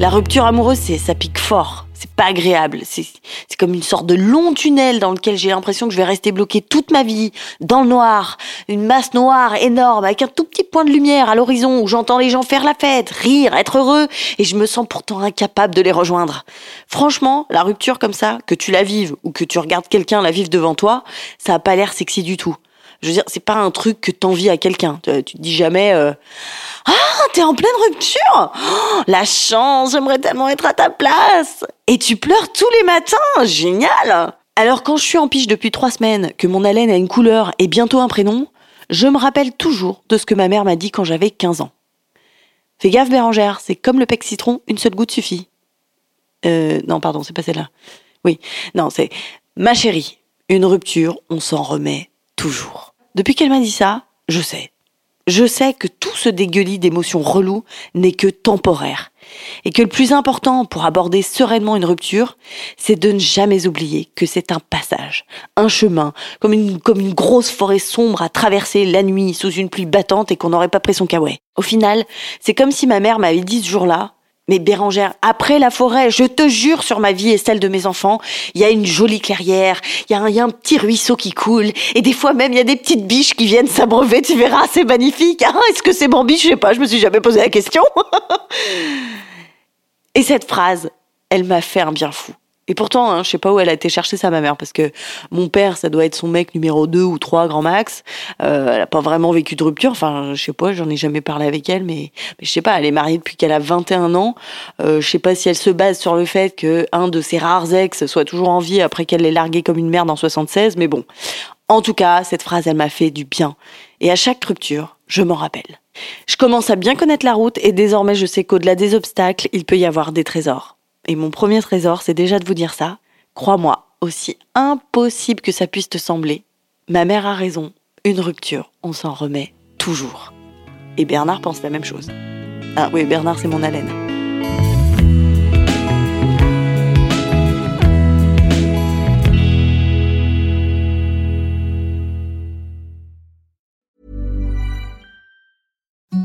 La rupture amoureuse, c'est ça pique fort. C'est pas agréable. C'est comme une sorte de long tunnel dans lequel j'ai l'impression que je vais rester bloqué toute ma vie, dans le noir, une masse noire énorme avec un tout petit point de lumière à l'horizon où j'entends les gens faire la fête, rire, être heureux, et je me sens pourtant incapable de les rejoindre. Franchement, la rupture comme ça, que tu la vives ou que tu regardes quelqu'un la vivre devant toi, ça a pas l'air sexy du tout. Je veux dire, c'est pas un truc que t'envies à quelqu'un. Tu, tu te dis jamais, euh, ah, t'es en pleine rupture Oh, La chance, j'aimerais tellement être à ta place Et tu pleures tous les matins Génial Alors quand je suis en piche depuis trois semaines, que mon haleine a une couleur et bientôt un prénom, je me rappelle toujours de ce que ma mère m'a dit quand j'avais 15 ans. Fais gaffe Bérangère, c'est comme le pec citron, une seule goutte suffit. Euh, non, pardon, c'est pas celle-là. Oui, non, c'est ma chérie, une rupture, on s'en remet Depuis qu'elle m'a dit ça, je sais. Je sais que tout ce dégueulis d'émotions reloues n'est que temporaire. Et que le plus important pour aborder sereinement une rupture, c'est de ne jamais oublier que c'est un passage, un chemin, comme une, comme une grosse forêt sombre à traverser la nuit sous une pluie battante et qu'on n'aurait pas pris son caouet. Au final, c'est comme si ma mère m'avait dit ce jour-là, mais Bérangère, après la forêt, je te jure sur ma vie et celle de mes enfants, il y a une jolie clairière, il y, a un- petit ruisseau qui coule, et des fois même il y a des petites biches qui viennent s'abreuver, tu verras, c'est magnifique. Ah, Est-ce que c'est biche Je sais pas, je me suis jamais posé la question. et cette phrase, elle m'a fait un bien fou. Et pourtant, hein, je sais pas où elle a été chercher ça, ma mère, parce que mon père, ça doit être son mec numéro 2 ou 3, grand max. Euh, elle a pas vraiment vécu de rupture. Enfin, je sais pas, j'en ai jamais parlé avec elle, mais, mais je sais pas, elle est mariée depuis qu'elle a 21 ans. Euh, je sais pas si elle se base sur le fait que un de ses rares ex soit toujours en vie après qu'elle l'ait largué comme une merde en 76, mais bon. En tout cas, cette phrase, elle m'a fait du bien. Et à chaque rupture, je m'en rappelle. Je commence à bien connaître la route et désormais je sais qu'au-delà des obstacles, il peut y avoir des trésors. Et mon premier trésor, c'est déjà de vous dire ça. Crois-moi, aussi impossible que ça puisse te sembler, ma mère a raison. Une rupture, on s'en remet toujours. Et Bernard pense la même chose. Ah oui, Bernard, c'est mon haleine.